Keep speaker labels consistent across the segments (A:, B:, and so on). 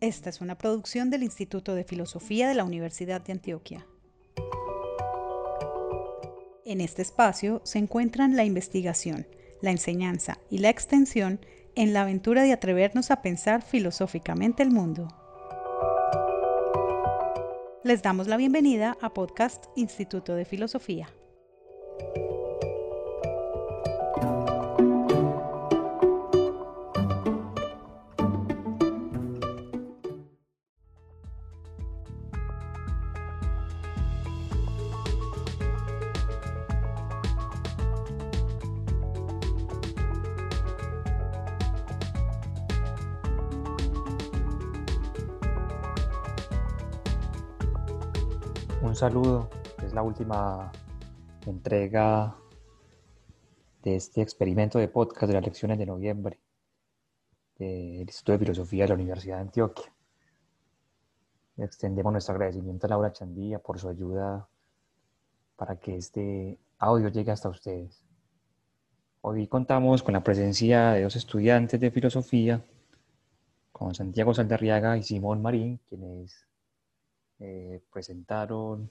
A: Esta es una producción del Instituto de Filosofía de la Universidad de Antioquia. En este espacio se encuentran la investigación, la enseñanza y la extensión en la aventura de atrevernos a pensar filosóficamente el mundo. Les damos la bienvenida a Podcast Instituto de Filosofía.
B: Saludo, es la última entrega de este experimento de podcast de las lecciones de noviembre del Instituto de Filosofía de la Universidad de Antioquia. Extendemos nuestro agradecimiento a Laura Chandía por su ayuda para que este audio llegue hasta ustedes. Hoy contamos con la presencia de dos estudiantes de filosofía, con Santiago Saldarriaga y Simón Marín, quienes eh, presentaron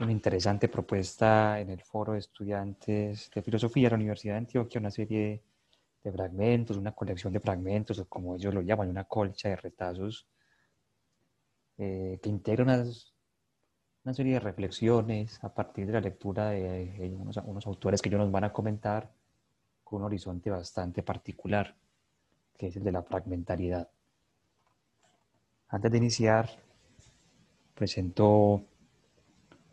B: una interesante propuesta en el foro de estudiantes de filosofía de la Universidad de Antioquia, una serie de fragmentos, una colección de fragmentos, o como ellos lo llaman, una colcha de retazos, eh, que integra una serie de reflexiones a partir de la lectura de unos, unos autores que ellos nos van a comentar con un horizonte bastante particular, que es el de la fragmentariedad. Antes de iniciar, presentó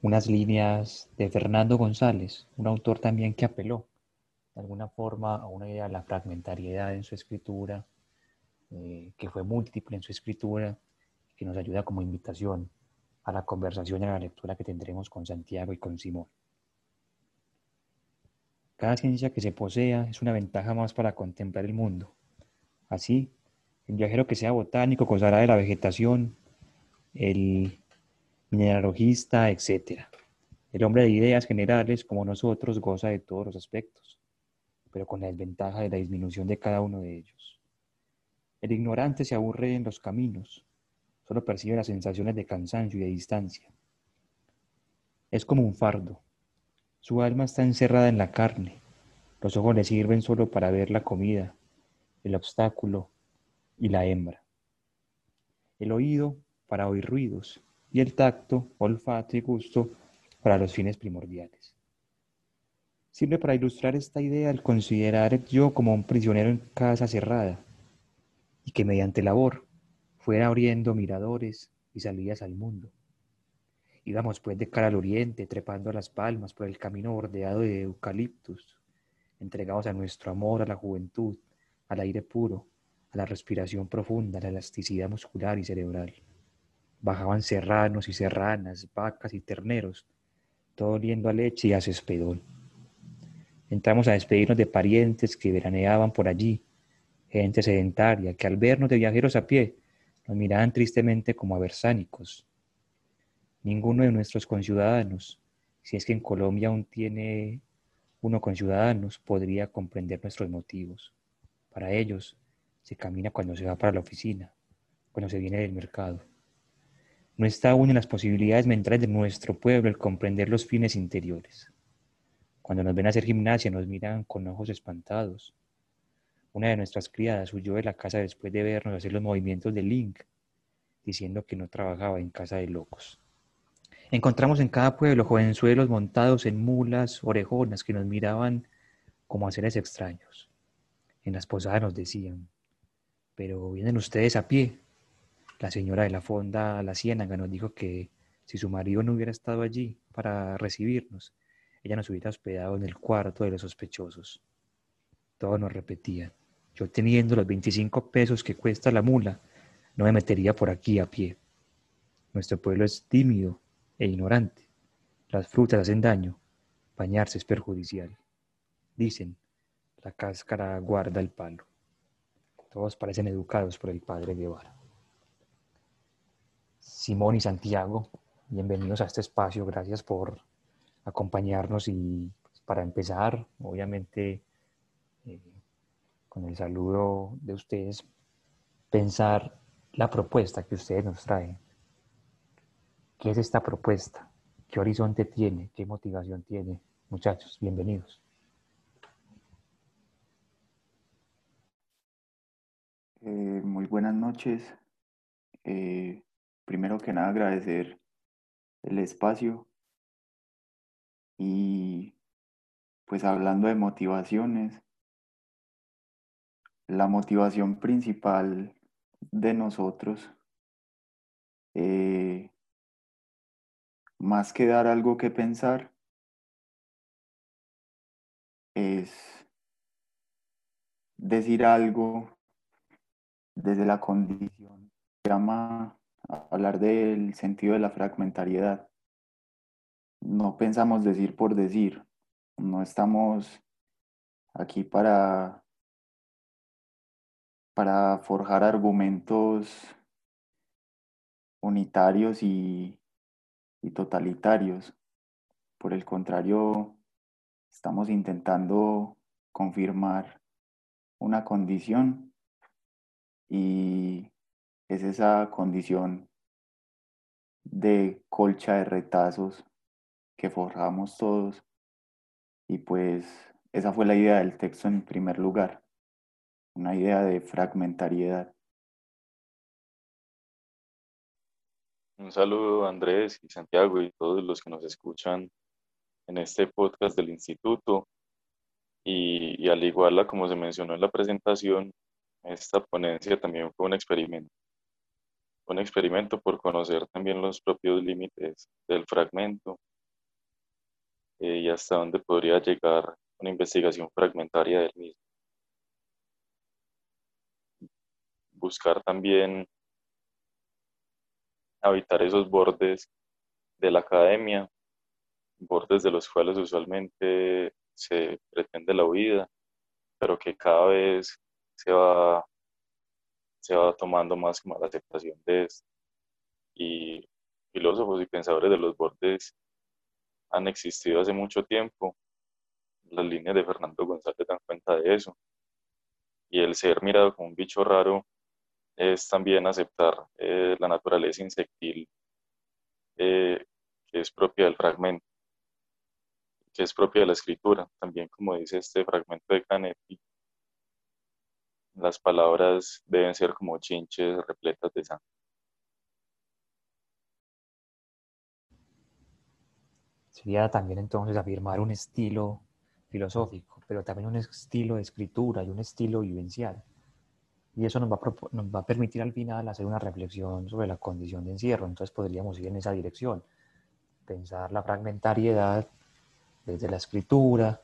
B: unas líneas de Fernando González, un autor también que apeló de alguna forma a una idea de la fragmentariedad en su escritura, eh, que fue múltiple en su escritura, que nos ayuda como invitación a la conversación y a la lectura que tendremos con Santiago y con Simón. Cada ciencia que se posea es una ventaja más para contemplar el mundo. Así, el viajero que sea botánico gozará de la vegetación, el mineralogista, etc. El hombre de ideas generales, como nosotros, goza de todos los aspectos, pero con la desventaja de la disminución de cada uno de ellos. El ignorante se aburre en los caminos, solo percibe las sensaciones de cansancio y de distancia. Es como un fardo. Su alma está encerrada en la carne. Los ojos le sirven solo para ver la comida, el obstáculo y la hembra. El oído para oír ruidos y el tacto, olfato y gusto para los fines primordiales. Sirve para ilustrar esta idea el considerar yo como un prisionero en casa cerrada y que mediante labor fuera abriendo miradores y salidas al mundo. Íbamos pues de cara al oriente, trepando a las palmas por el camino bordeado de eucaliptus, entregados a nuestro amor, a la juventud, al aire puro, a la respiración profunda, a la elasticidad muscular y cerebral. Bajaban serranos y serranas, vacas y terneros, todo oliendo a leche y a cespedón. Entramos a despedirnos de parientes que veraneaban por allí, gente sedentaria que al vernos de viajeros a pie nos miraban tristemente como a versánicos. Ninguno de nuestros conciudadanos, si es que en Colombia aún tiene uno conciudadanos, podría comprender nuestros motivos. Para ellos, se camina cuando se va para la oficina, cuando se viene del mercado. No está aún en las posibilidades mentales de nuestro pueblo el comprender los fines interiores. Cuando nos ven hacer gimnasia nos miran con ojos espantados. Una de nuestras criadas huyó de la casa después de vernos hacer los movimientos de Link, diciendo que no trabajaba en casa de locos. Encontramos en cada pueblo jovenzuelos montados en mulas orejonas que nos miraban como a seres extraños. En las posadas nos decían, pero vienen ustedes a pie, la señora de la fonda La Ciénaga nos dijo que si su marido no hubiera estado allí para recibirnos, ella nos hubiera hospedado en el cuarto de los sospechosos. Todos nos repetían, yo teniendo los 25 pesos que cuesta la mula, no me metería por aquí a pie. Nuestro pueblo es tímido e ignorante. Las frutas hacen daño, bañarse es perjudicial. Dicen, la cáscara guarda el palo. Todos parecen educados por el padre Guevara. Simón y Santiago, bienvenidos a este espacio, gracias por acompañarnos y pues, para empezar, obviamente, eh, con el saludo de ustedes, pensar la propuesta que ustedes nos traen. ¿Qué es esta propuesta? ¿Qué horizonte tiene? ¿Qué motivación tiene? Muchachos, bienvenidos.
C: Eh, muy buenas noches. Eh, primero que nada agradecer el espacio y pues hablando de motivaciones, la motivación principal de nosotros, eh, más que dar algo que pensar, es decir algo desde la condición. Hablar del sentido de la fragmentariedad. No pensamos decir por decir. No estamos aquí para, para forjar argumentos unitarios y, y totalitarios. Por el contrario, estamos intentando confirmar una condición y es esa condición de colcha de retazos que forjamos todos y pues esa fue la idea del texto en primer lugar, una idea de fragmentariedad.
D: Un saludo a Andrés y Santiago y todos los que nos escuchan en este podcast del instituto. Y, al igual como se mencionó en la presentación, esta ponencia también fue un experimento. Un experimento por conocer también los propios límites del fragmento eh, y hasta dónde podría llegar una investigación fragmentaria del mismo. Buscar también habitar esos bordes de la academia, bordes de los cuales usualmente se pretende la huida, pero que cada vez se va, se va tomando más como la aceptación de esto. Y filósofos y pensadores de los bordes han existido hace mucho tiempo. Las líneas de Fernando González dan cuenta de eso. Y el ser mirado como un bicho raro es también aceptar eh, la naturaleza insectil eh, que es propia del fragmento, que es propia de la escritura. También, como dice este fragmento de Canetti, las palabras deben ser como chinches repletas de sangre.
B: Sería también entonces afirmar un estilo filosófico, pero también un estilo de escritura y un estilo vivencial. Y eso nos va, a, nos va a permitir al final hacer una reflexión sobre la condición de encierro. Entonces podríamos ir en esa dirección, pensar la fragmentariedad desde la escritura,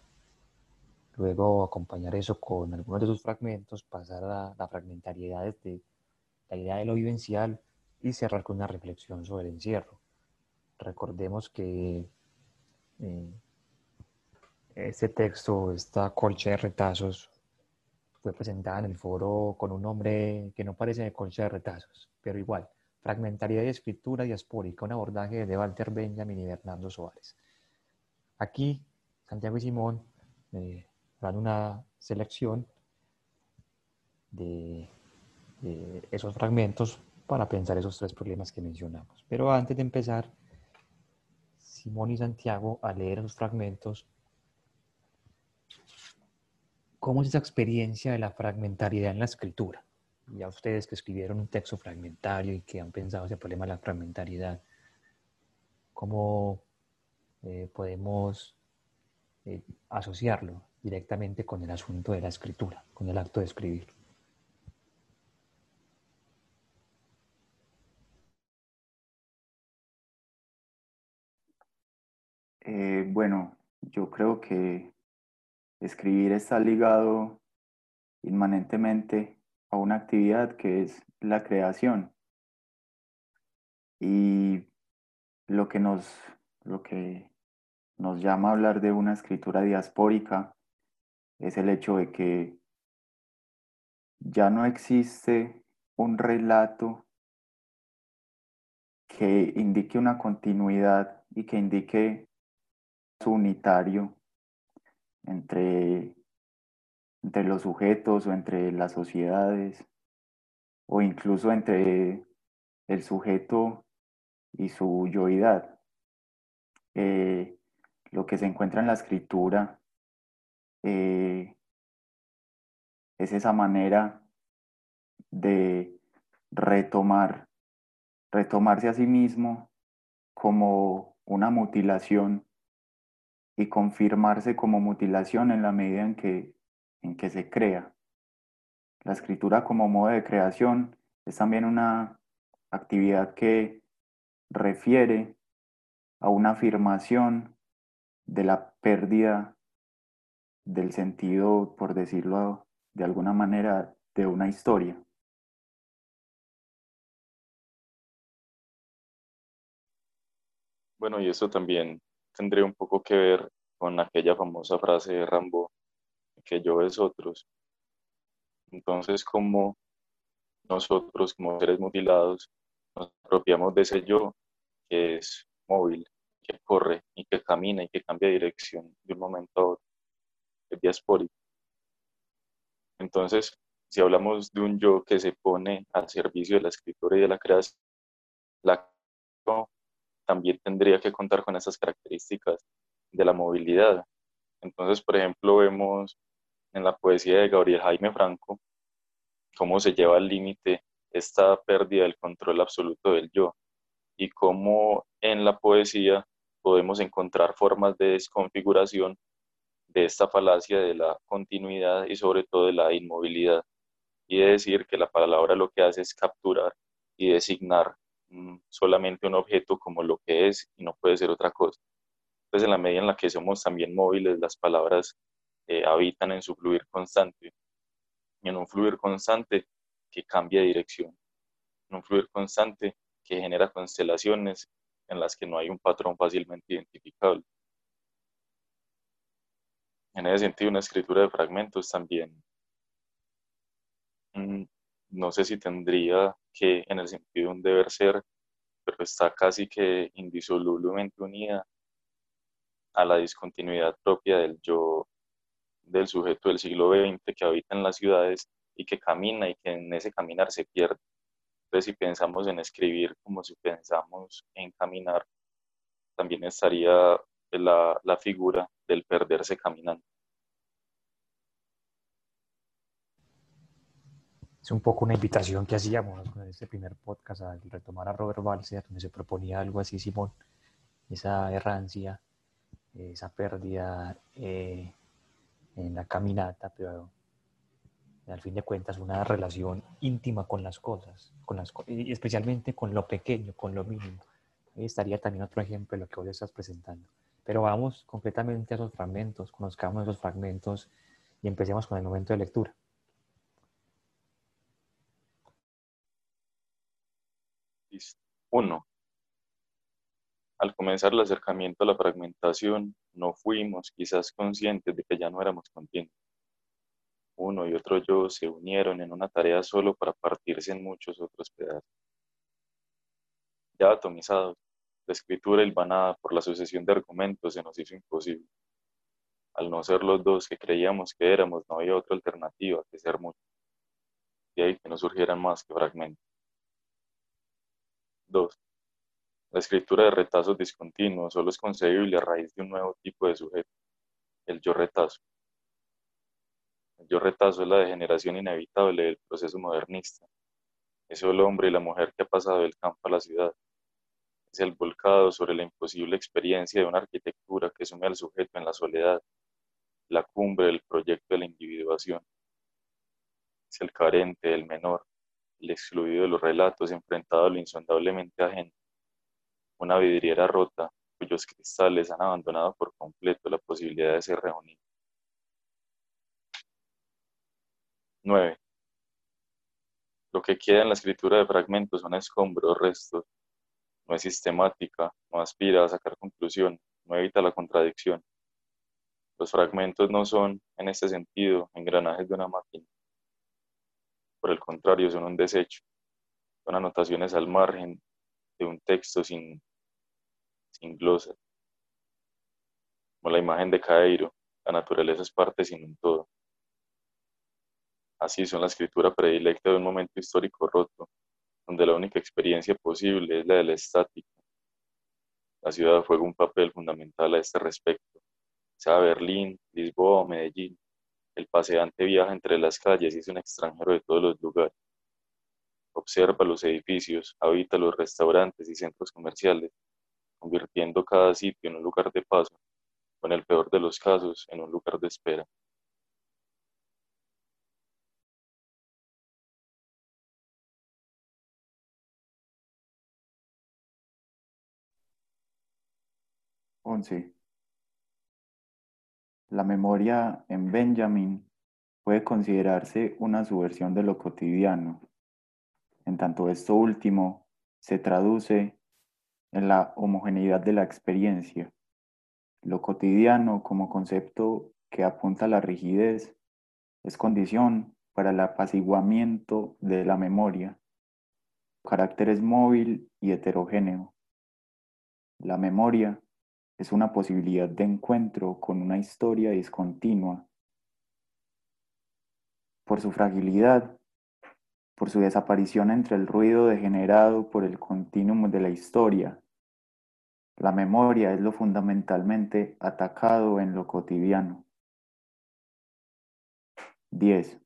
B: luego acompañar eso con algunos de sus fragmentos, pasar a la fragmentariedad desde la idea de lo vivencial y cerrar con una reflexión sobre el encierro. Recordemos que eh, este texto, esta colcha de retazos, fue presentada en el foro con un nombre que no parece de colcha de retazos, pero igual, Fragmentariedad y Escritura Diaspórica, un abordaje de Walter Benjamin y Bernardo Suárez. Aquí, Santiago y Simón eh, una selección de, esos fragmentos para pensar esos tres problemas que mencionamos. Pero antes de empezar, Simón y Santiago a leer esos fragmentos, ¿cómo es esa experiencia de la fragmentariedad en la escritura? Y a ustedes que escribieron un texto fragmentario y que han pensado ese problema de la fragmentariedad, ¿cómo eh, podemos eh, asociarlo directamente con el asunto de la escritura, con el acto de escribir?
C: Eh, bueno, yo creo que escribir está ligado inmanentemente a una actividad que es la creación. Y lo que nos, lo que nos llama a hablar de una escritura diaspórica es el hecho de que ya no existe un relato que indique una continuidad y que indique unitario entre, entre los sujetos o entre las sociedades, o incluso entre el sujeto y su yoidad. Eh, lo que se encuentra en la escritura eh, es esa manera de retomar, retomarse a sí mismo como una mutilación y confirmarse como mutilación en la medida en que, en que se crea. La escritura como modo de creación es también una actividad que refiere a una afirmación de la pérdida del sentido, por decirlo de alguna manera, de una historia.
D: Bueno, y eso también tendría un poco que ver con aquella famosa frase de Rambo, que yo es otros. Entonces, como nosotros como seres mutilados nos apropiamos de ese yo que es móvil, que corre y que camina y que cambia dirección de un momento a otro, es diaspórico. Entonces, si hablamos de un yo que se pone al servicio de la escritura y de la creación, la también tendría que contar con esas características de la movilidad. Entonces, por ejemplo, vemos en la poesía de Gabriel Jaime Franco cómo se lleva al límite esta pérdida del control absoluto del yo y cómo en la poesía podemos encontrar formas de desconfiguración de esta falacia de la continuidad y sobre todo de la inmovilidad y de decir que la palabra lo que hace es capturar y designar mm, solamente un objeto como lo que es y no puede ser otra cosa. Entonces, en la medida en la que somos también móviles, las palabras eh, habitan en su fluir constante en un fluir constante que cambia de dirección, en un fluir constante que genera constelaciones en las que no hay un patrón fácilmente identificable. En ese sentido, una escritura de fragmentos también, mm, no sé si tendría que, en el sentido de un deber ser, pero está casi que indisolublemente unida a la discontinuidad propia del yo del sujeto del siglo XX que habita en las ciudades y que camina y que en ese caminar se pierde. Entonces, si pensamos en escribir como si pensamos en caminar, también estaría la, la figura del perderse caminando.
B: Es un poco una invitación que hacíamos con este primer podcast al retomar a Robert Balser, donde se proponía algo así, Simón, esa errancia, esa pérdida eh, en la caminata, pero al fin de cuentas una relación íntima con las cosas, con las, y especialmente con lo pequeño, con lo mínimo. Ahí estaría también otro ejemplo de lo que hoy estás presentando. Pero vamos completamente a esos fragmentos, conozcamos esos fragmentos y empecemos con el momento de lectura.
D: Uno. Al comenzar el acercamiento a la fragmentación, no fuimos quizás conscientes de que ya no éramos conscientes uno y otro yo se unieron en una tarea solo para partirse en muchos otros pedazos. Ya atomizados, la escritura hilvanada por la sucesión de argumentos se nos hizo imposible. Al no ser los dos que creíamos que éramos, no había otra alternativa que ser muchos. De ahí que no surgieran más que fragmentos. 2. La escritura de retazos discontinuos solo es concebible a raíz de un nuevo tipo de sujeto, el yo retazo yo retazo es la degeneración inevitable del proceso modernista. Es el hombre y la mujer que ha pasado del campo a la ciudad. El volcado sobre la imposible experiencia de una arquitectura que sume al sujeto en la soledad, la cumbre del proyecto de la individuación. Es el carente, el menor, el excluido de los relatos enfrentado a lo insondablemente ajeno. Una vidriera rota cuyos cristales han abandonado por completo la posibilidad de ser reunidos. 9. Lo que queda en la escritura de fragmentos son escombros, restos. No es sistemática, no aspira a sacar conclusión, no evita la contradicción. Los fragmentos no son, en este sentido, engranajes de una máquina. Por el contrario, son un desecho. Son anotaciones al margen de un texto sin, sin glosas. Como la imagen de Cairo, la naturaleza es parte sin un todo Así son la escritura predilecta de un momento histórico roto, donde la única experiencia posible es la de la estática. La ciudad juega un papel fundamental a este respecto. Sea Berlín, Lisboa o Medellín, el paseante viaja entre las calles y es un extranjero de todos los lugares. Observa los edificios, habita los restaurantes y centros comerciales, convirtiendo cada sitio en un lugar de paso, o en el peor de los casos, en un lugar de espera.
C: 11. La memoria en Benjamin puede considerarse una subversión de lo cotidiano, en tanto esto último se traduce en la homogeneidad de la experiencia. Lo cotidiano como concepto que apunta a la rigidez es condición para el apaciguamiento de la memoria. Carácter es móvil y heterogéneo. La memoria es una posibilidad de encuentro con una historia discontinua. Por su fragilidad, por su desaparición entre el ruido degenerado por el continuum de la historia, la memoria es lo fundamentalmente atacado en lo cotidiano. 10.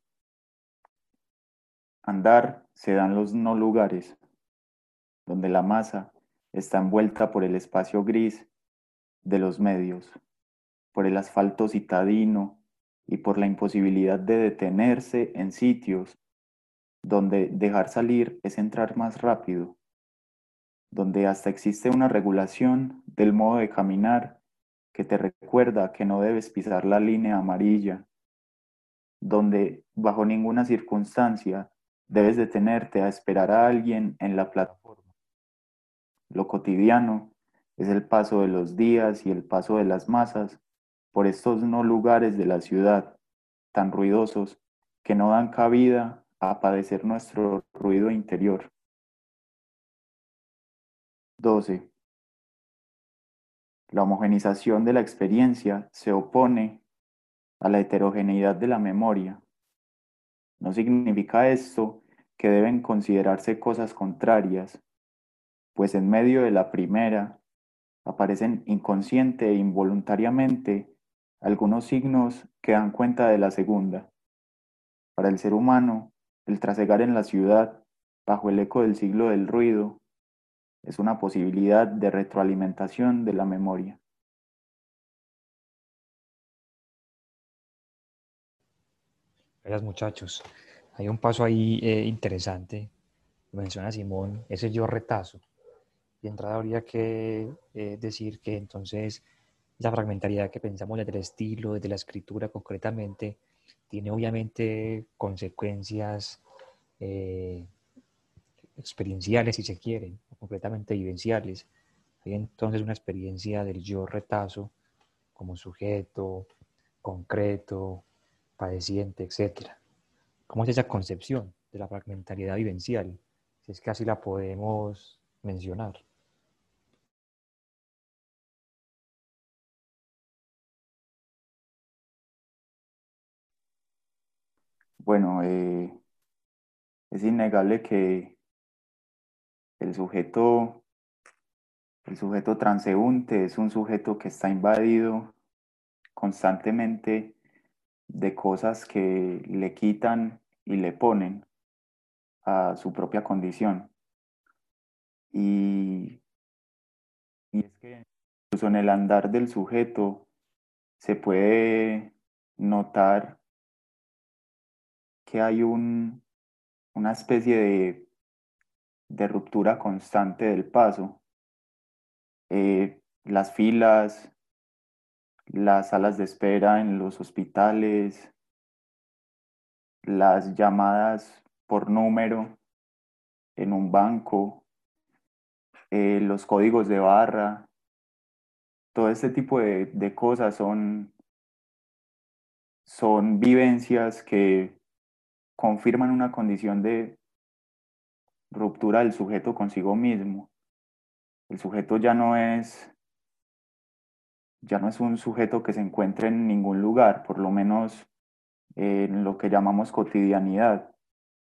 C: Andar se dan los no lugares, donde la masa está envuelta por el espacio gris de los medios, por el asfalto citadino y por la imposibilidad de detenerse en sitios donde dejar salir es entrar más rápido, donde hasta existe una regulación del modo de caminar que te recuerda que no debes pisar la línea amarilla, donde bajo ninguna circunstancia debes detenerte a esperar a alguien en la plataforma. Lo cotidiano es el paso de los días y el paso de las masas por estos no lugares de la ciudad, tan ruidosos, que no dan cabida a padecer nuestro ruido interior. 12. La homogenización de la experiencia se opone a la heterogeneidad de la memoria. No significa esto que deben considerarse cosas contrarias, pues en medio de la primera aparecen inconsciente e involuntariamente algunos signos que dan cuenta de la segunda. Para el ser humano, el trasegar en la ciudad, bajo el eco del siglo del ruido, es una posibilidad de retroalimentación de la memoria.
B: Gracias muchachos. Hay un paso ahí eh, interesante, menciona Simón, ese yo retazo. Y entrada habría que eh, decir que entonces la fragmentariedad que pensamos desde el estilo, desde la escritura concretamente, tiene obviamente consecuencias eh, experienciales, si se quieren, completamente vivenciales. Hay entonces una experiencia del yo retazo como sujeto, concreto, padeciente, etc. ¿Cómo es esa concepción de la fragmentariedad vivencial? Si es que así la podemos mencionar.
C: Bueno, eh, es innegable que el sujeto, el sujeto transeúnte es un sujeto que está invadido constantemente de cosas que le quitan y le ponen a su propia condición. Y, y es que incluso en el andar del sujeto se puede notar que hay un, una especie de, de, ruptura constante del paso. Eh, las filas, las salas de espera en los hospitales, las llamadas por número en un banco, eh, los códigos de barra, todo este tipo de, de cosas son, son vivencias que confirman una condición de ruptura del sujeto consigo mismo. El sujeto ya no es ya no es un sujeto que se encuentre en ningún lugar, por lo menos en lo que llamamos cotidianidad,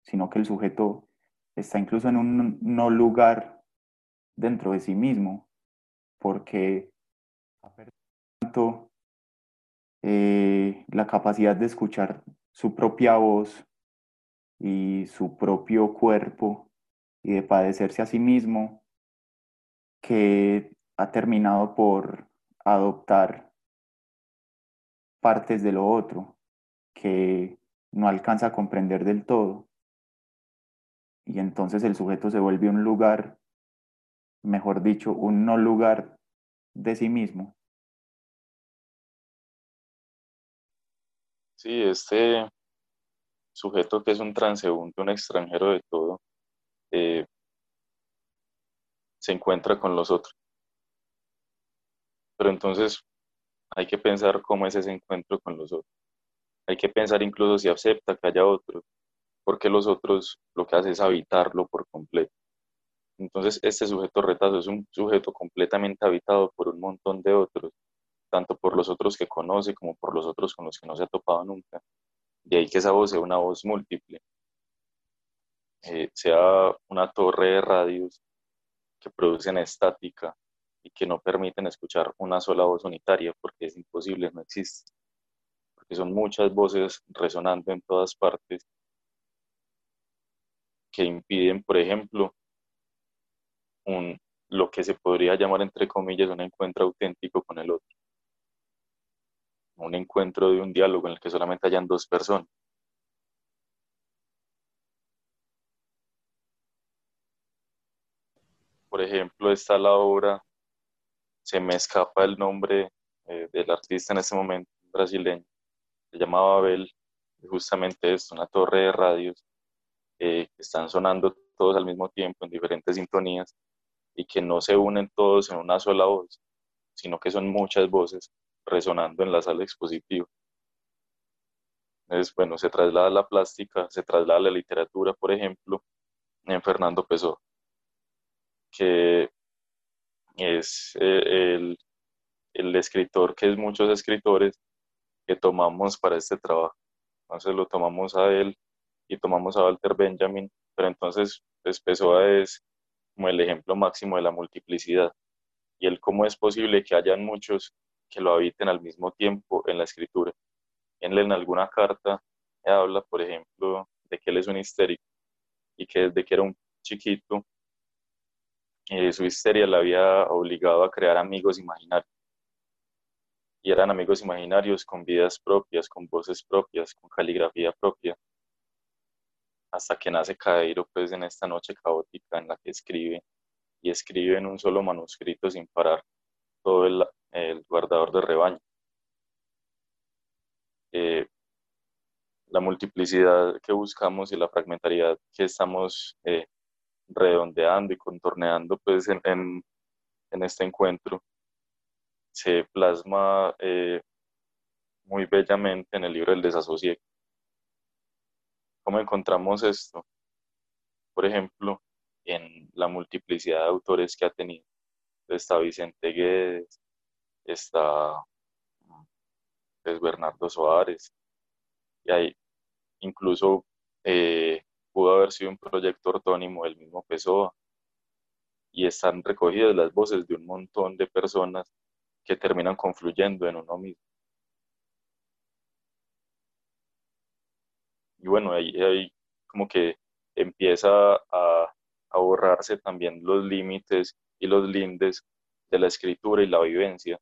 C: sino que el sujeto está incluso en un no lugar dentro de sí mismo, porque perdido eh, la capacidad de escuchar su propia voz y su propio cuerpo y de padecerse a sí mismo, que ha terminado por adoptar partes de lo otro que no alcanza a comprender del todo. Y entonces el sujeto se vuelve un lugar, mejor dicho, un no lugar de sí mismo.
D: Sí, este sujeto que es un transeúnte, un extranjero de todo, eh, se encuentra con los otros. Pero entonces hay que pensar cómo es ese encuentro con los otros. Hay que pensar incluso si acepta que haya otros, porque los otros lo que hace es habitarlo por completo. Entonces, este sujeto retazo es un sujeto completamente habitado por un montón de otros, tanto por los otros que conoce como por los otros con los que no se ha topado nunca. De ahí que esa voz sea una voz múltiple, eh, sea una torre de radios que producen estática y que no permiten escuchar una sola voz unitaria porque es imposible, no existe. Porque son muchas voces resonando en todas partes que impiden, por ejemplo, un, lo que se podría llamar, entre comillas, un encuentro auténtico con el otro. Un encuentro de un diálogo en el que solamente hayan dos personas. Por ejemplo, está la obra, se me escapa el nombre eh, del artista en este momento, brasileño, se llamaba Abel, justamente es una torre de radios eh, que están sonando todos al mismo tiempo en diferentes sintonías y que no se unen todos en una sola voz, sino que son muchas voces resonando en la sala expositiva. Es, bueno, se traslada la plástica, se traslada la literatura, por ejemplo, en Fernando Pessoa, que es eh, el, escritor que es muchos escritores que tomamos para este trabajo. Entonces lo tomamos a él y tomamos a Walter Benjamin, pero entonces pues, Pessoa es como el ejemplo máximo de la multiplicidad. Y el cómo es posible que hayan muchos que lo habiten al mismo tiempo en la escritura. En alguna carta habla, por ejemplo, de que él es un histérico y que desde que era un chiquito, eh, su histeria le había obligado a crear amigos imaginarios. Y eran amigos imaginarios con vidas propias, con voces propias, con caligrafía propia, hasta que nace Cadeiro, pues en esta noche caótica en la que escribe y escribe en un solo manuscrito sin parar todo el, guardador de rebaño. Eh, la multiplicidad que buscamos y la fragmentariedad que estamos eh, redondeando y contorneando pues en, en, este encuentro se plasma eh, muy bellamente en el libro El desasosiego. ¿Cómo encontramos esto? Por ejemplo, en la multiplicidad de autores que ha tenido. Está Vicente Guedes, está pues, Bernardo Soares, y ahí incluso eh, pudo haber sido un proyecto ortónimo del mismo Pessoa, y están recogidas las voces de un montón de personas que terminan confluyendo en uno mismo. y bueno, ahí, como que empieza a, a borrarse también los límites y los lindes de la escritura y la vivencia,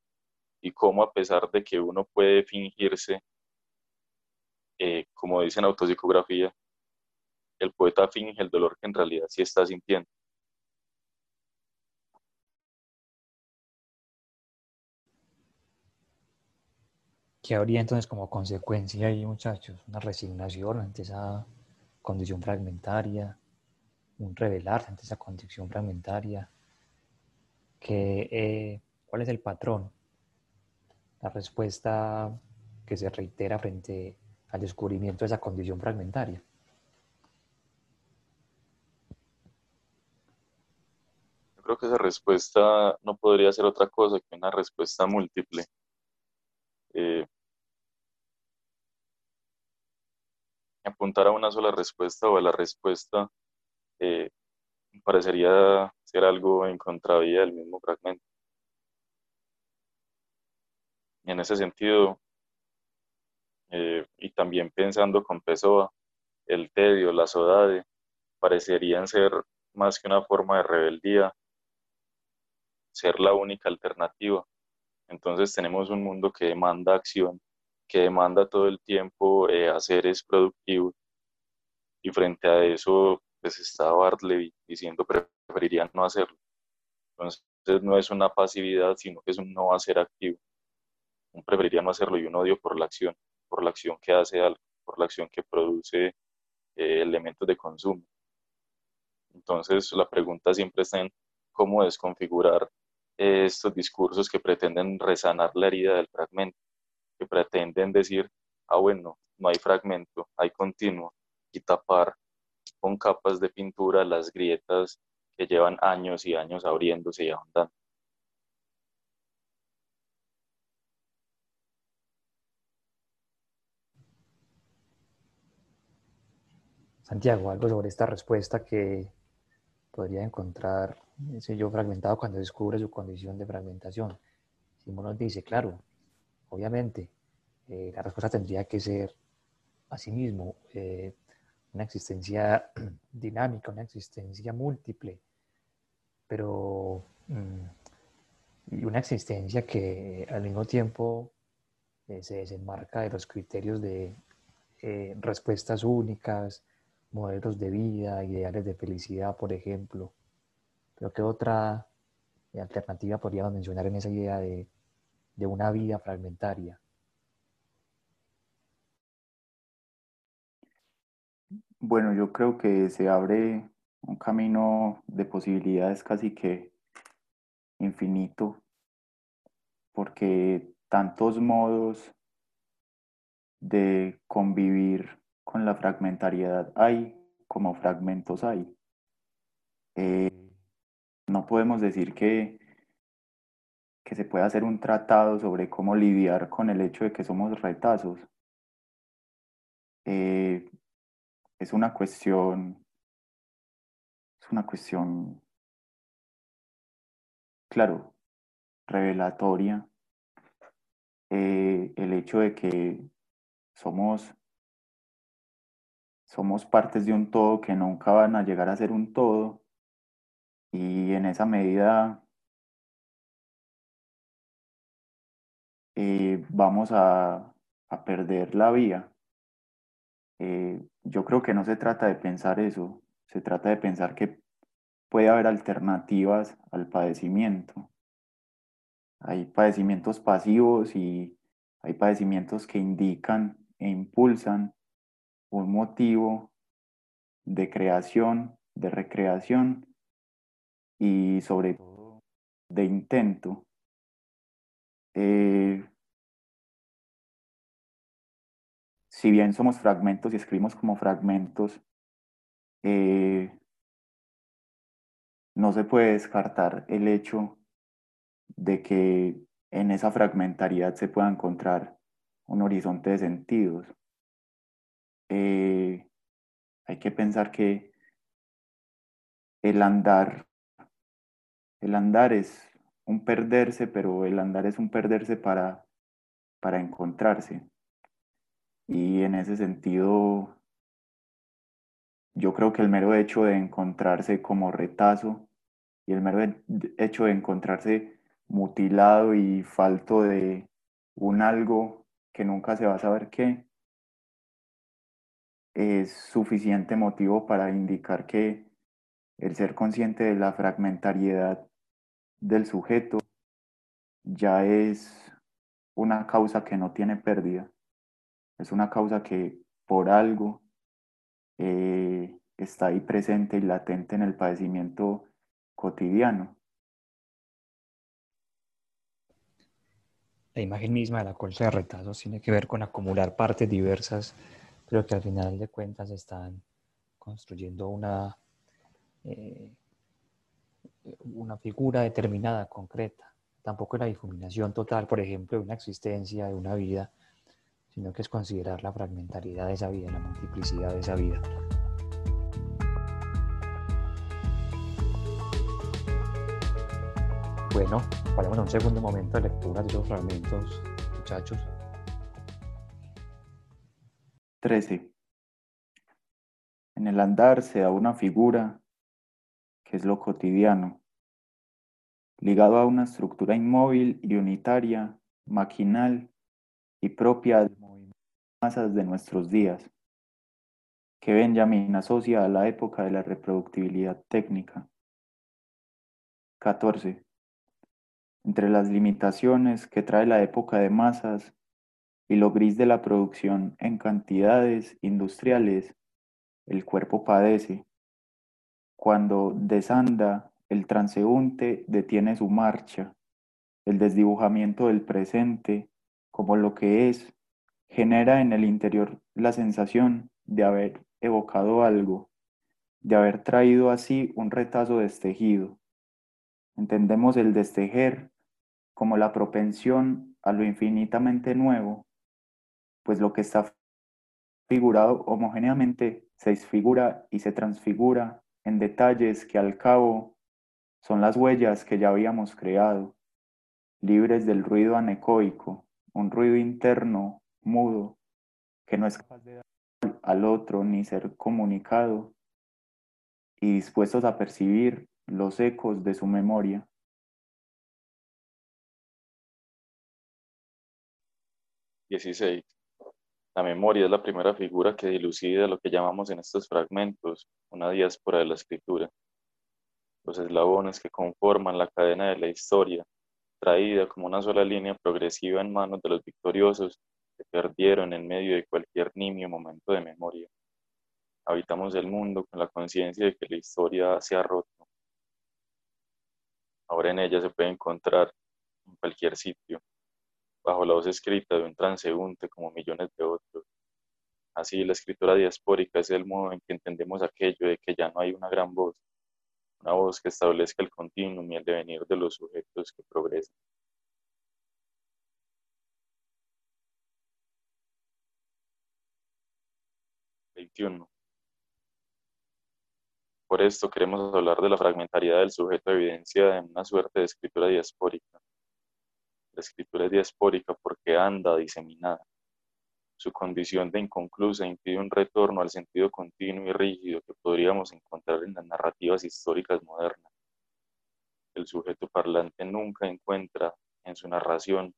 D: y cómo a pesar de que uno puede fingirse, eh, como dice en autopsicografía, el poeta finge el dolor que en realidad sí está sintiendo.
B: ¿Qué habría entonces como consecuencia ahí, muchachos? Una resignación ante esa condición fragmentaria, un revelarse ante esa condición fragmentaria. Que, eh, ¿Cuál es el patrón? La respuesta que se reitera frente al descubrimiento de esa condición fragmentaria.
D: Yo creo que esa respuesta no podría ser otra cosa que una respuesta múltiple. Eh, apuntar a una sola respuesta o a la respuesta eh, parecería ser algo en contravía del mismo fragmento. En ese sentido, eh, y también pensando con Pessoa, el tedio, la sodade, parecerían ser más que una forma de rebeldía, ser la única alternativa. Entonces tenemos un mundo que demanda acción, que demanda todo el tiempo eh, haceres productivos, y frente a eso pues está Bartleby diciendo preferiría no hacerlo. Entonces no es una pasividad, sino que es un no hacer activo. Un preferiría no hacerlo y un odio por la acción, por la acción que hace algo, por la acción que produce eh, elementos de consumo. Entonces la pregunta siempre está en cómo desconfigurar estos discursos que pretenden resanar la herida del fragmento, que pretenden decir, ah bueno, no hay fragmento, hay continuo, y tapar con capas de pintura las grietas que llevan años y años abriéndose y ahondando.
B: Santiago, algo sobre esta respuesta que podría encontrar yo fragmentado cuando descubre su condición de fragmentación. Simón nos dice, claro, obviamente, eh, la respuesta tendría que ser a sí eh, una existencia dinámica, una existencia múltiple, pero mm, una existencia que al mismo tiempo eh, se desenmarca de los criterios de eh, respuestas únicas, modelos de vida, ideales de felicidad, por ejemplo. Pero ¿qué otra alternativa podríamos mencionar en esa idea de, de una vida fragmentaria?
C: Bueno, yo creo que se abre un camino de posibilidades casi que infinito, porque tantos modos de convivir con la fragmentariedad hay como fragmentos hay. Eh, no podemos decir que, que se pueda hacer un tratado sobre cómo lidiar con el hecho de que somos retazos. Eh, es una cuestión, es una cuestión, claro, revelatoria. Eh, el hecho de que somos, somos partes de un todo que nunca van a llegar a ser un todo y en esa medida eh, vamos a, a perder la vía. Eh, yo creo que no se trata de pensar eso, se trata de pensar que puede haber alternativas al padecimiento. Hay padecimientos pasivos y hay padecimientos que indican e impulsan un motivo de creación, de recreación y sobre todo de intento. Eh, si bien somos fragmentos y escribimos como fragmentos, eh, no se puede descartar el hecho de que en esa fragmentariedad se pueda encontrar un horizonte de sentidos. Eh, hay que pensar que el andar, el andar es un perderse, pero el andar es un perderse para, para encontrarse. Y en ese sentido, yo creo que el mero hecho de encontrarse como retazo y el mero hecho de encontrarse mutilado y falto de un algo que nunca se va a saber qué, es suficiente motivo para indicar que el ser consciente de la fragmentariedad del sujeto ya es una causa que no tiene pérdida es una causa que por algo eh, está ahí presente y latente en el padecimiento cotidiano.
B: La imagen misma de la colcha de retazos tiene que ver con acumular partes diversas, pero que al final de cuentas están construyendo una, eh, una figura determinada, concreta. Tampoco la difuminación total, por ejemplo, de una existencia, de una vida, sino que es considerar la fragmentariedad de esa vida, la multiplicidad de esa vida. Bueno, paremos un segundo momento de lectura de esos fragmentos, muchachos.
C: 13. En el andar se da una figura que es lo cotidiano, ligado a una estructura inmóvil y unitaria, maquinal y propia de masas de nuestros días, que Benjamin asocia a la época de la reproductibilidad técnica. 14. Entre las limitaciones que trae la época de masas y lo gris de la producción en cantidades industriales, el cuerpo padece. Cuando desanda, el transeúnte detiene su marcha. El desdibujamiento del presente, como lo que es, genera en el interior la sensación de haber evocado algo, de haber traído así un retazo destejido. Entendemos el destejer como la propensión a lo infinitamente nuevo, pues lo que está figurado homogéneamente se disfigura y se transfigura en detalles que al cabo son las huellas que ya habíamos creado, libres del ruido anecoico, un ruido interno, mudo, que no es capaz de dar al otro ni ser comunicado, y dispuestos a percibir los ecos de su memoria.
D: 16. La memoria es la primera figura que dilucida lo que llamamos en estos fragmentos una diáspora de la escritura. Los eslabones que conforman la cadena de la historia, traída como una sola línea progresiva en manos de los victoriosos que perdieron en medio de cualquier nimio momento de memoria. Habitamos el mundo con la conciencia de que la historia se ha roto. Ahora en ella se puede encontrar en cualquier sitio, bajo la voz escrita de un transeúnte como millones de otros. Así, la escritura diaspórica es el modo en que entendemos aquello de que ya no hay una gran voz, una voz que establezca el continuum y el devenir de los sujetos que progresan. Por esto queremos hablar de la fragmentariedad del sujeto evidenciada en una suerte de escritura diaspórica. La escritura es diaspórica porque anda diseminada. Su condición de inconclusa impide un retorno al sentido continuo y rígido que podríamos encontrar en las narrativas históricas modernas. El sujeto parlante nunca encuentra en su narración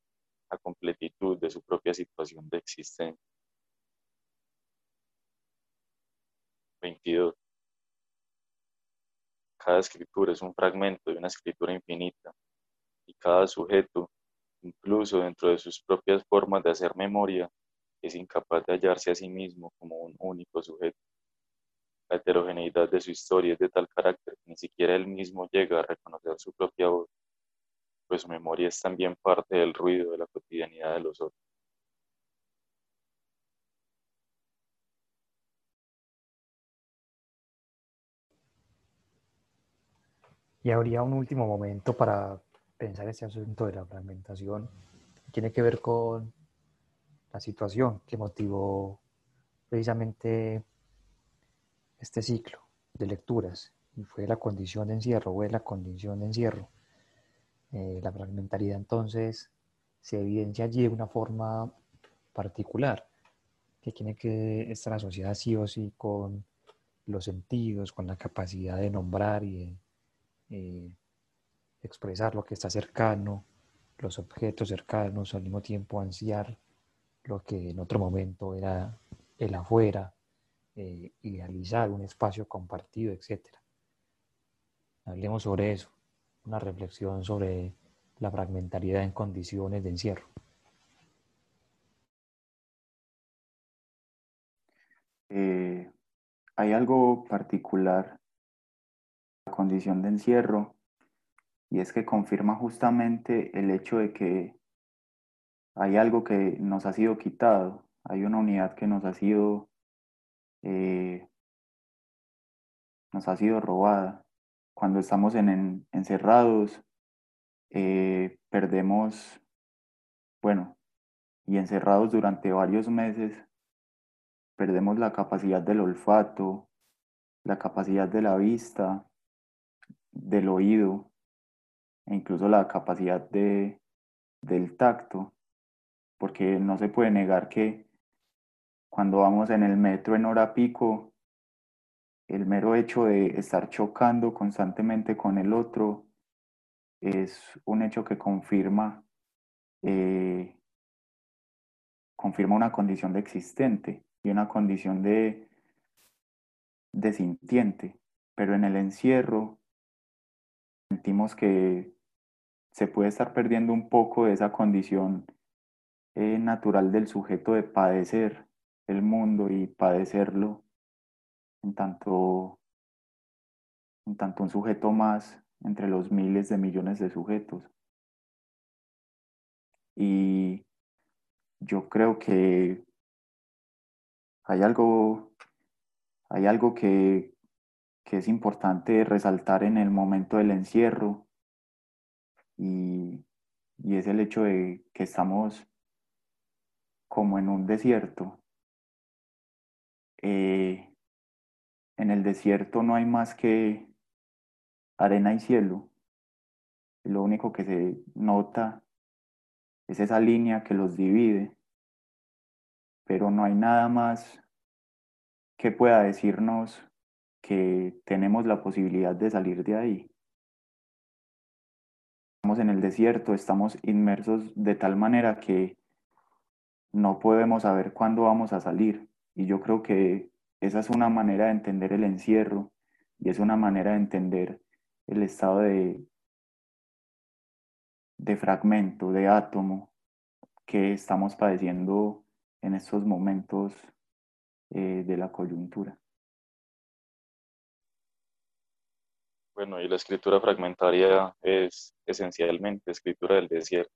D: la completitud de su propia situación de existencia. 22. Cada escritura es un fragmento de una escritura infinita y cada sujeto incluso dentro de sus propias formas de hacer memoria, es incapaz de hallarse a sí mismo como un único sujeto. La heterogeneidad de su historia es de tal carácter que ni siquiera él mismo llega a reconocer su propia voz, pues su memoria es también parte del ruido de la cotidianidad de los otros.
B: Y habría un último momento para pensar este asunto de la fragmentación tiene que ver con la situación que motivó precisamente este ciclo de lecturas y fue la condición de encierro, fue la condición de encierro. Eh, la fragmentariedad entonces se evidencia allí de una forma particular que tiene que estar asociada sí o sí con los sentidos, con la capacidad de nombrar y de eh, expresar lo que está cercano, los objetos cercanos, al mismo tiempo ansiar lo que en otro momento era el afuera, eh, idealizar un espacio compartido, etc. Hablemos sobre eso, una reflexión sobre la fragmentariedad en condiciones de encierro.
C: Eh, hay algo particular, la condición de encierro, y es que confirma justamente el hecho de que hay algo que nos ha sido quitado, hay una unidad que nos ha sido, eh, nos ha sido robada. Cuando estamos en, encerrados, eh, perdemos, bueno, y encerrados durante varios meses, perdemos la capacidad del olfato, la capacidad de la vista, del oído e incluso la capacidad de, del tacto, porque no se puede negar que cuando vamos en el metro en hora pico, el mero hecho de estar chocando constantemente con el otro es un hecho que confirma, eh, confirma una condición de existente y una condición de, de sintiente. Pero en el encierro sentimos que se puede estar perdiendo un poco de esa condición eh, natural del sujeto de padecer el mundo y padecerlo en tanto, en tanto un sujeto más entre los miles de millones de sujetos. Y yo creo que hay algo, hay algo que, que es importante resaltar en el momento del encierro y, y es el hecho de que estamos como en un desierto. Eh, en el desierto no hay más que arena y cielo. Lo único que se nota es esa línea que los divide, pero no hay nada más que pueda decirnos que tenemos la posibilidad de salir de ahí. Estamos en el desierto, estamos inmersos de tal manera que no podemos saber cuándo vamos a salir. Y yo creo que esa es una manera de entender el encierro y es una manera de entender el estado de, de fragmento, de átomo que estamos padeciendo en estos momentos eh, de la coyuntura.
D: Bueno, y la escritura fragmentaria es esencialmente escritura del desierto,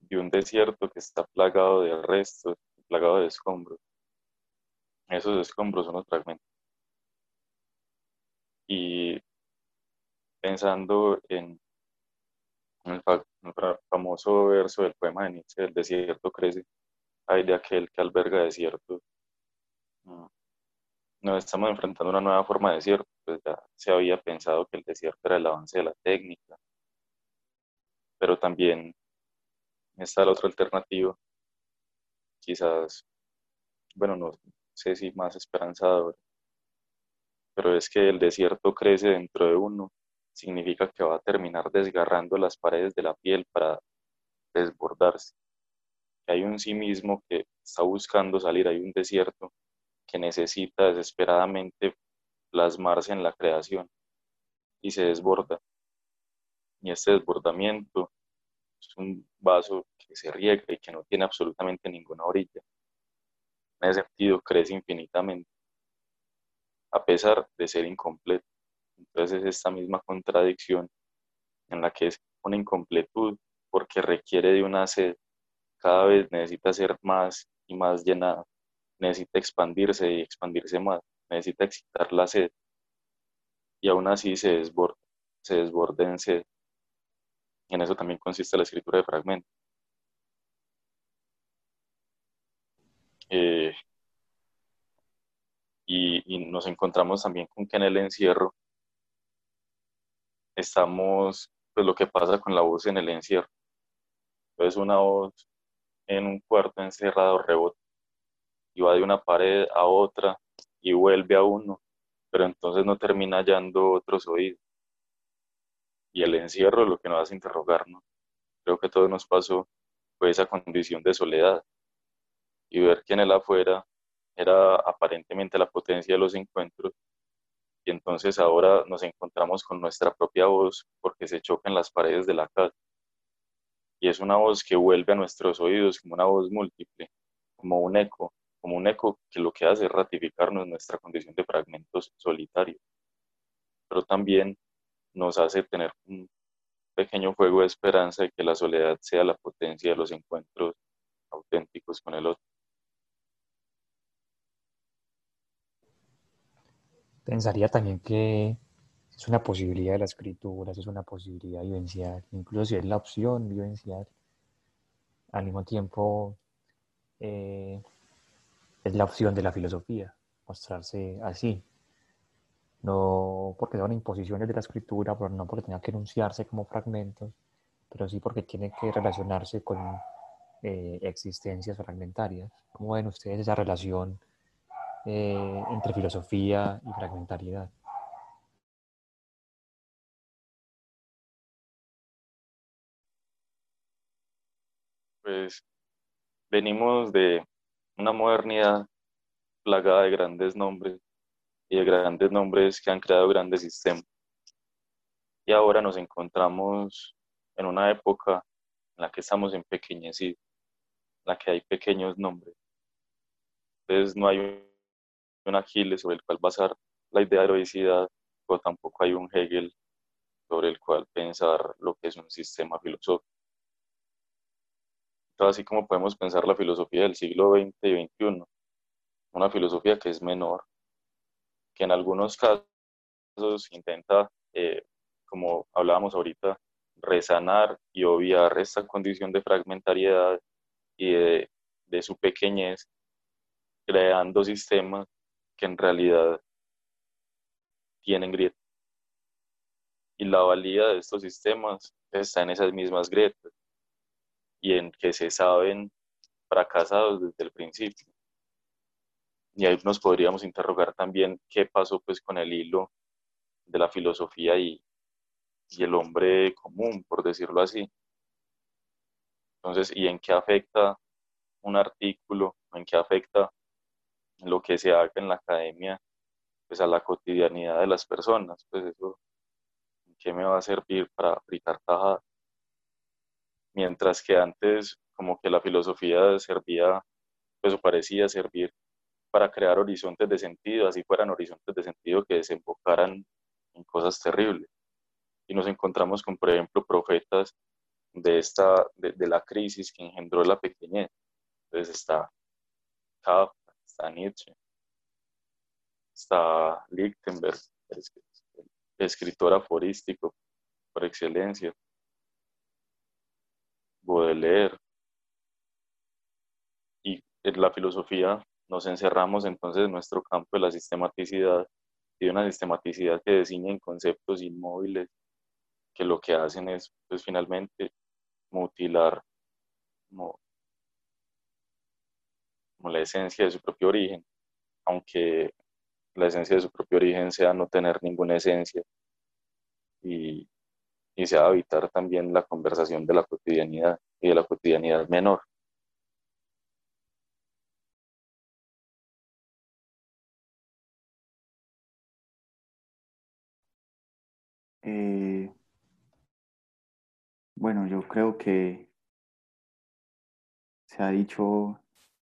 D: de un desierto que está plagado de restos, plagado de escombros. Esos escombros son los fragmentos. Y pensando en el, famoso verso del poema de Nietzsche, el desierto crece, hay de aquel que alberga desierto. Nos estamos enfrentando a una nueva forma de desierto, pues ya se había pensado que el desierto era el avance de la técnica, pero también está la otra alternativa, quizás, bueno, no sé si más esperanzador, pero es que el desierto crece dentro de uno, significa que va a terminar desgarrando las paredes de la piel para desbordarse. hay un sí mismo que está buscando salir, hay un desierto que necesita desesperadamente plasmarse en la creación y se desborda. Y este desbordamiento es un vaso que se riega y que no tiene absolutamente ninguna orilla. En ese sentido, crece infinitamente a pesar de ser incompleto. Entonces es esta misma contradicción en la que es una incompletud porque requiere de una sed, cada vez necesita ser más y más llenada, necesita expandirse y expandirse más, necesita excitar la sed y aún así se desborda, se desborda en sed. Y en eso también consiste la escritura de fragmentos. Eh, y, nos encontramos también con que en el encierro estamos, pues lo que pasa con la voz en el encierro. Entonces una voz en un cuarto encerrado rebota y va de una pared a otra y vuelve a uno, pero entonces no termina hallando otros oídos. Y el encierro lo que nos hace interrogarnos. Creo que todo nos pasó fue esa condición de soledad y ver que en el afuera era aparentemente la potencia de los encuentros y entonces ahora nos encontramos con nuestra propia voz porque se choca en las paredes de la casa. Y es una voz que vuelve a nuestros oídos como una voz múltiple, como un eco, como un eco que lo que hace es ratificarnos nuestra condición de fragmentos solitarios. Pero también nos hace tener un pequeño fuego de esperanza de que la soledad sea la potencia de los encuentros auténticos con el otro.
B: Pensaría también que es una posibilidad de la escritura, es una posibilidad vivencial, incluso si es la opción vivencial. al mismo tiempo eh, es la opción de la filosofía, mostrarse así. No porque son imposiciones de la escritura, pero no porque tenga que enunciarse como fragmentos, pero sí porque tiene que relacionarse con eh, existencias fragmentarias. ¿Cómo ven ustedes esa relación eh, entre filosofía y fragmentariedad?
D: Pues venimos de una modernidad plagada de grandes nombres y de grandes nombres que han creado grandes sistemas. Y ahora nos encontramos en una época en la que estamos empequeñecidos, en la que hay pequeños nombres. Entonces no hay un Aquiles sobre el cual basar la idea de heroicidad, o tampoco hay un Hegel sobre el cual pensar lo que es un sistema filosófico así como podemos pensar la filosofía del siglo XX y XXI, una filosofía que es menor, que en algunos casos intenta, eh, como hablábamos ahorita, resanar y obviar esta condición de fragmentariedad y de, de su pequeñez, creando sistemas que en realidad tienen grietas. Y la valía de estos sistemas está en esas mismas grietas y en que se saben fracasados desde el principio. Y ahí nos podríamos interrogar también qué pasó pues con el hilo de la filosofía y, y el hombre común, por decirlo así. Entonces, ¿y en qué afecta un artículo? ¿En qué afecta lo que se haga en la academia pues a la cotidianidad de las personas? Pues eso, ¿qué me va a servir para aplicar tajadas? Mientras que antes como que la filosofía servía, pues parecía servir para crear horizontes de sentido, así fueran horizontes de sentido que desembocaran en cosas terribles. Y nos encontramos con, por ejemplo, profetas de, esta, de, la crisis que engendró la pequeñez. Entonces está Kafka, está Nietzsche, está Lichtenberg, escritor aforístico por excelencia, leer. Y en la filosofía nos encerramos entonces en nuestro campo de la sistematicidad y de una sistematicidad que define en conceptos inmóviles que lo que hacen es pues finalmente mutilar como, como la esencia de su propio origen, aunque la esencia de su propio origen sea no tener ninguna esencia. Y y se va a evitar también la conversación de la cotidianidad y de la cotidianidad menor.
C: Eh, bueno, yo creo que se ha dicho,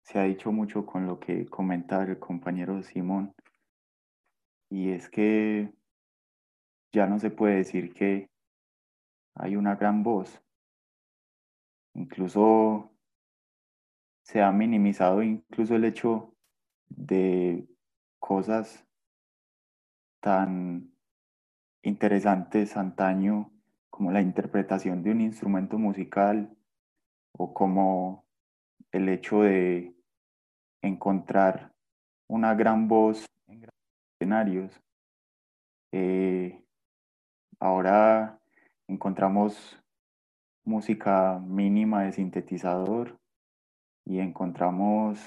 C: se ha dicho mucho con lo que comenta el compañero Simón, y es que ya no se puede decir que hay una gran voz. Incluso se ha minimizado incluso el hecho de cosas tan interesantes antaño como la interpretación de un instrumento musical o como el hecho de encontrar una gran voz en escenarios. Eh, ahora encontramos música mínima de sintetizador y encontramos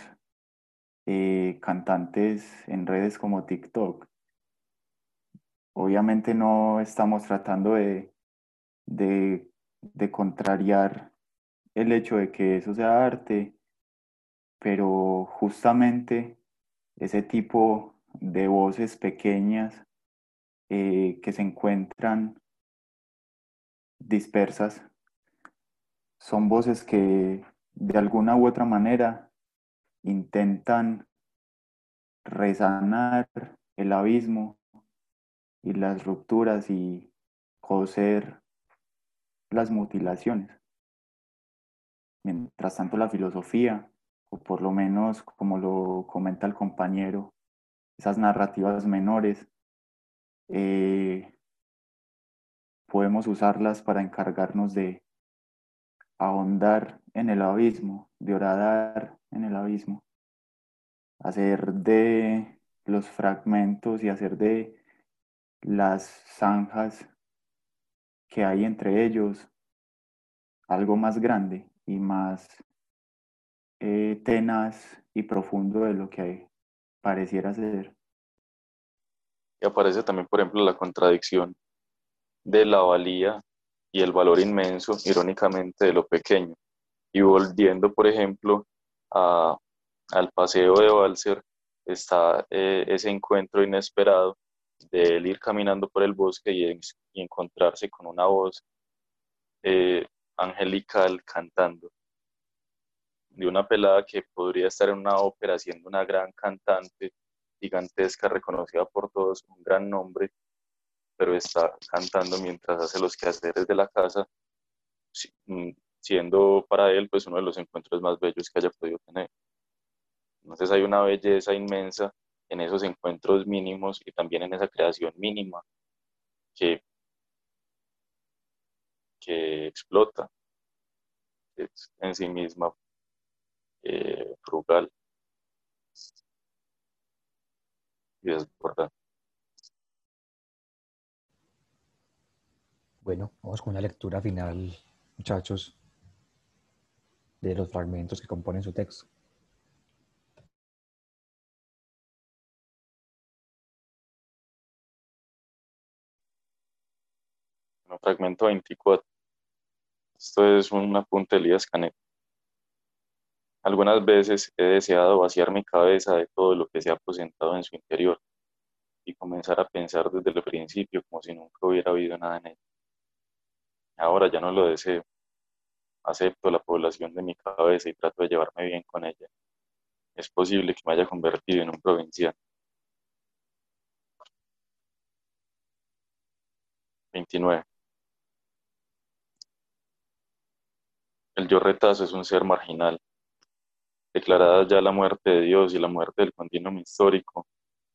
C: eh, cantantes en redes como TikTok. Obviamente no estamos tratando de, de, contrariar el hecho de que eso sea arte, pero justamente ese tipo de voces pequeñas eh, que se encuentran dispersas. Son voces que de alguna u otra manera intentan resanar el abismo y las rupturas y coser las mutilaciones. Mientras tanto la filosofía, o por lo menos como lo comenta el compañero, esas narrativas menores eh, podemos usarlas para encargarnos de ahondar en el abismo, de horadar en el abismo, hacer de los fragmentos y hacer de las zanjas que hay entre ellos algo más grande y más eh, tenaz y profundo de lo que pareciera ser.
D: Y aparece también, por ejemplo, la contradicción de la valía y el valor inmenso, irónicamente, de lo pequeño. Y volviendo, por ejemplo, al paseo de Balser, está eh, ese encuentro inesperado de él ir caminando por el bosque y, encontrarse con una voz eh, angelical cantando de una pelada que podría estar en una ópera siendo una gran cantante gigantesca, reconocida por todos, un gran nombre, pero está cantando mientras hace los quehaceres de la casa, mm, siendo para él pues uno de los encuentros más bellos que haya podido tener. Entonces hay una belleza inmensa en esos encuentros mínimos y también en esa creación mínima que, que explota es en sí misma eh, frugal y importante.
B: Bueno, vamos con una lectura final, muchachos, de los fragmentos que componen su texto.
D: fragmento 24. Esto es un apunte de Elías Canet. Algunas veces he deseado vaciar mi cabeza de todo lo que se ha aposentado en su interior y comenzar a pensar desde el principio como si nunca hubiera habido nada en ella. Ahora ya no lo deseo. Acepto la población de mi cabeza y trato de llevarme bien con ella. Es posible que me haya convertido en un provinciano. 29. El yo retazo es un ser marginal. Declarada ya la muerte de Dios y la muerte del continuum histórico,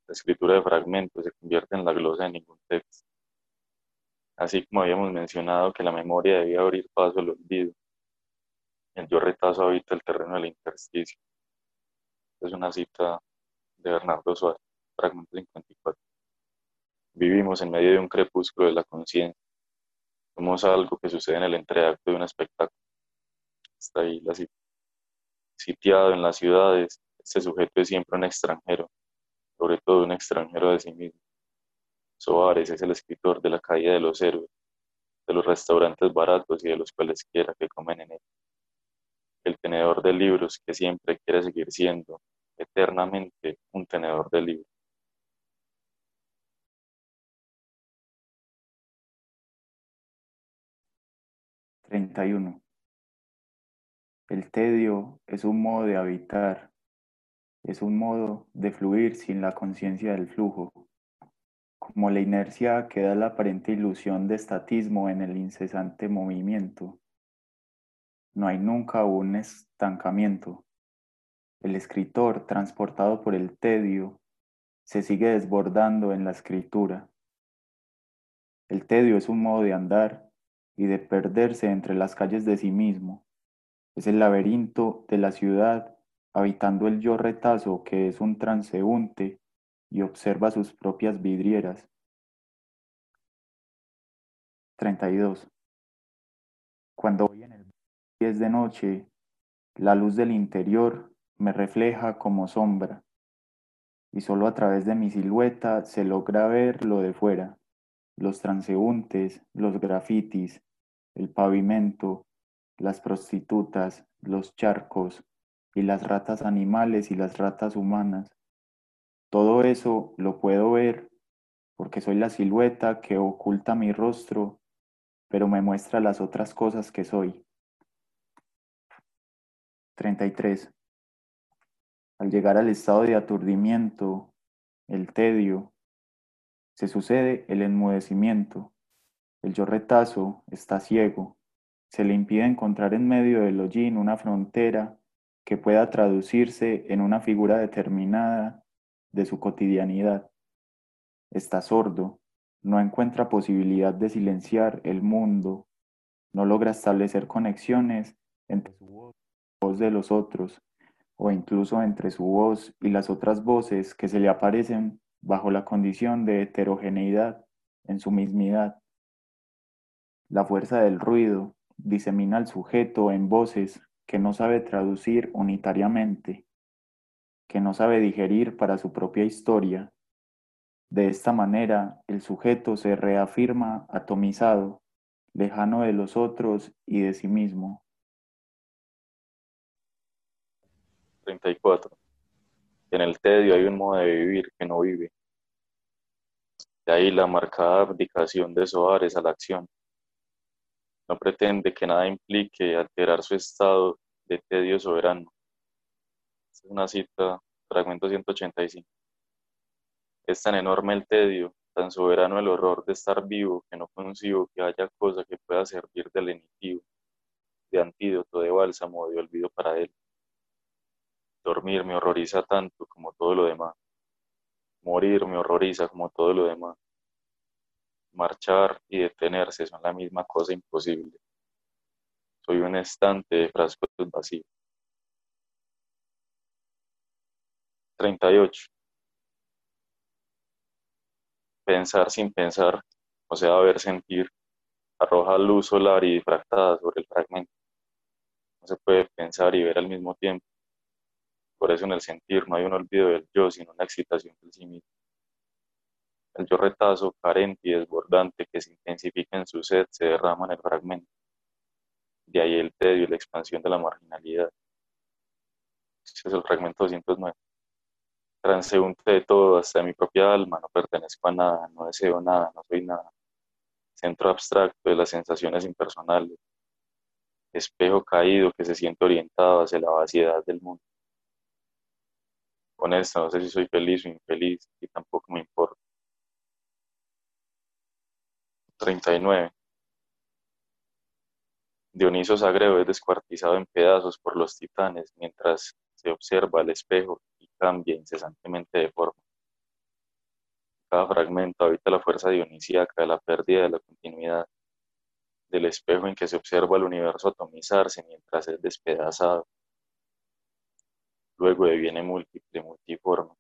D: la escritura de fragmentos se convierte en la glosa de ningún texto. Así como habíamos mencionado que la memoria debía abrir paso al olvido, el yo retazo habita el terreno del intersticio. Es una cita de Bernardo Suárez, fragmento 54. Vivimos en medio de un crepúsculo de la conciencia. Somos algo que sucede en el entreacto de un espectáculo está ahí la Sitiado en las ciudades, este sujeto es siempre un extranjero, sobre todo un extranjero de sí mismo. Soares es el escritor de la caída de los héroes, de los restaurantes baratos y de los cuales quiera que comen en él. El tenedor de libros que siempre quiere seguir siendo eternamente un tenedor de libros.
C: Treinta y uno. El tedio es un modo de habitar, es un modo de fluir sin la conciencia del flujo, como la inercia que da la aparente ilusión de estatismo en el incesante movimiento. No hay nunca un estancamiento. El escritor, transportado por el tedio, se sigue desbordando en la escritura. El tedio es un modo de andar y de perderse entre las calles de sí mismo es el laberinto de la ciudad, habitando el yo retazo que es un transeúnte y observa sus propias vidrieras. 32. Cuando voy en el es de noche, la luz del interior me refleja como sombra, y solo a través de mi silueta se logra ver lo de fuera, los transeúntes, los grafitis, el pavimento, las prostitutas, los charcos y las ratas animales y las ratas humanas. Todo eso lo puedo ver porque soy la silueta que oculta mi rostro, pero me muestra las otras cosas que soy. 33. Al llegar al estado de aturdimiento, el tedio, se sucede el enmudecimiento. El yo retazo está ciego se le impide encontrar en medio del hollín una frontera que pueda traducirse en una figura determinada de su cotidianidad. Está sordo, no encuentra posibilidad de silenciar el mundo no logra establecer conexiones entre su voz y la voz de los otros, o incluso entre su voz y las otras voces que se le aparecen bajo la condición de heterogeneidad en su mismidad. La fuerza del ruido disemina al sujeto en voces que no sabe traducir unitariamente, que no sabe digerir para su propia historia. De esta manera, el sujeto se reafirma atomizado, lejano de los otros y de sí mismo.
D: 34. En el tedio hay un modo de vivir que no vive. De ahí la marcada abdicación de Soares a la acción. No pretende que nada implique alterar su estado de tedio soberano. Es una cita, fragmento 185. Es tan enorme el tedio, tan soberano el horror de estar vivo, que no concibo que haya cosa que pueda servir de lenitivo, de antídoto, de bálsamo, de olvido para él. Dormir me horroriza tanto como todo lo demás. Morir me horroriza como todo lo demás. Marchar y detenerse son la misma cosa imposible. Soy un estante de frascos vacíos. 38. Pensar sin pensar, o sea, ver sentir, arroja luz solar y difractada sobre el fragmento. No se puede pensar y ver al mismo tiempo. Por eso en el sentir no hay un olvido del yo, sino una excitación del sí mismo. El yo retazo, carente y desbordante que se intensifica en su sed, se derrama en el fragmento. De ahí el tedio y la expansión de la marginalidad. Ese es el fragmento 209. Transeúnte de todo, hasta mi propia alma, no pertenezco a nada, no deseo nada, no soy nada. Centro abstracto de las sensaciones impersonales. Espejo caído que se siente orientado hacia la vaciedad del mundo. Con esto no sé si soy feliz o infeliz y tampoco me importa. 39. Dioniso Sagreo es descuartizado en pedazos por los titanes mientras se observa al espejo cambia incesantemente de forma. Cada fragmento habita la fuerza dionisíaca de la pérdida de la continuidad, del espejo en que se observa el universo atomizarse mientras es despedazado luego deviene múltiple, multiforme,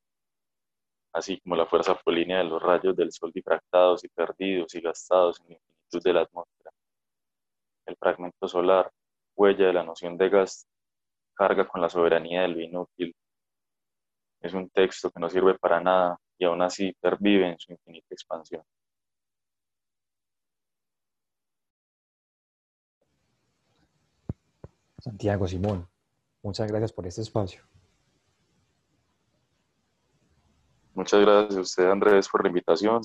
D: así como la fuerza polínea de los rayos del sol difractados y perdidos y gastados en la infinitud de la atmósfera. El fragmento solar, huella de la noción de gas, carga con la soberanía del inútil. Es un texto que no sirve para nada y aún así pervive en su infinita expansión.
B: Santiago Simón, muchas gracias por este espacio.
D: Muchas gracias a usted, Andrés, por la invitación.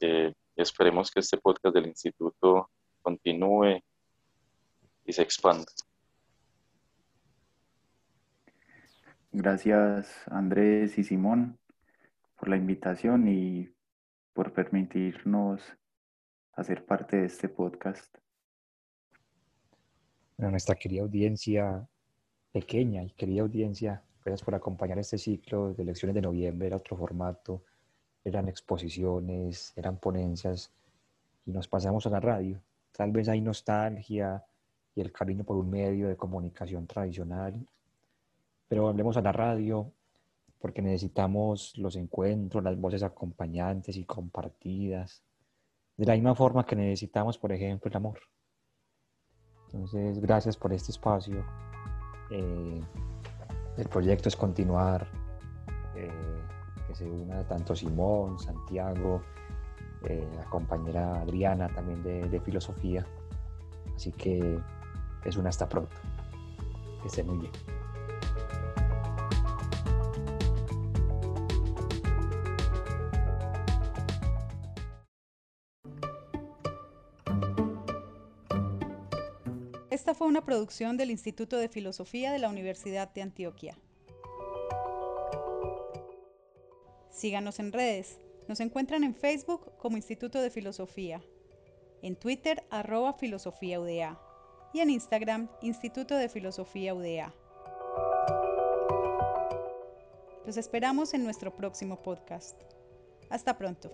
D: Eh, esperemos que este podcast del instituto continúe y se expanda.
C: Gracias, Andrés y Simón, por la invitación y por permitirnos hacer parte de este podcast.
B: A nuestra querida audiencia, pequeña y querida audiencia, Gracias por acompañar este ciclo de lecciones de noviembre. Era otro formato, eran exposiciones, eran ponencias y nos pasamos a la radio. Tal vez hay nostalgia y el cariño por un medio de comunicación tradicional, pero hablemos a la radio porque necesitamos los encuentros, las voces acompañantes y compartidas, de la misma forma que necesitamos, por ejemplo, el amor. Entonces, gracias por este espacio. Eh, el proyecto es continuar, eh, que se una tanto Simón, Santiago, eh, la compañera Adriana también de, de, filosofía. Así que es un hasta pronto. Que esté muy bien.
A: Esta fue una producción del Instituto de Filosofía de la Universidad de Antioquia. Síganos en redes. Nos encuentran en Facebook como Instituto de Filosofía, en Twitter arroba filosofía y en Instagram Instituto de Filosofía UDA. Los esperamos en nuestro próximo podcast. Hasta pronto.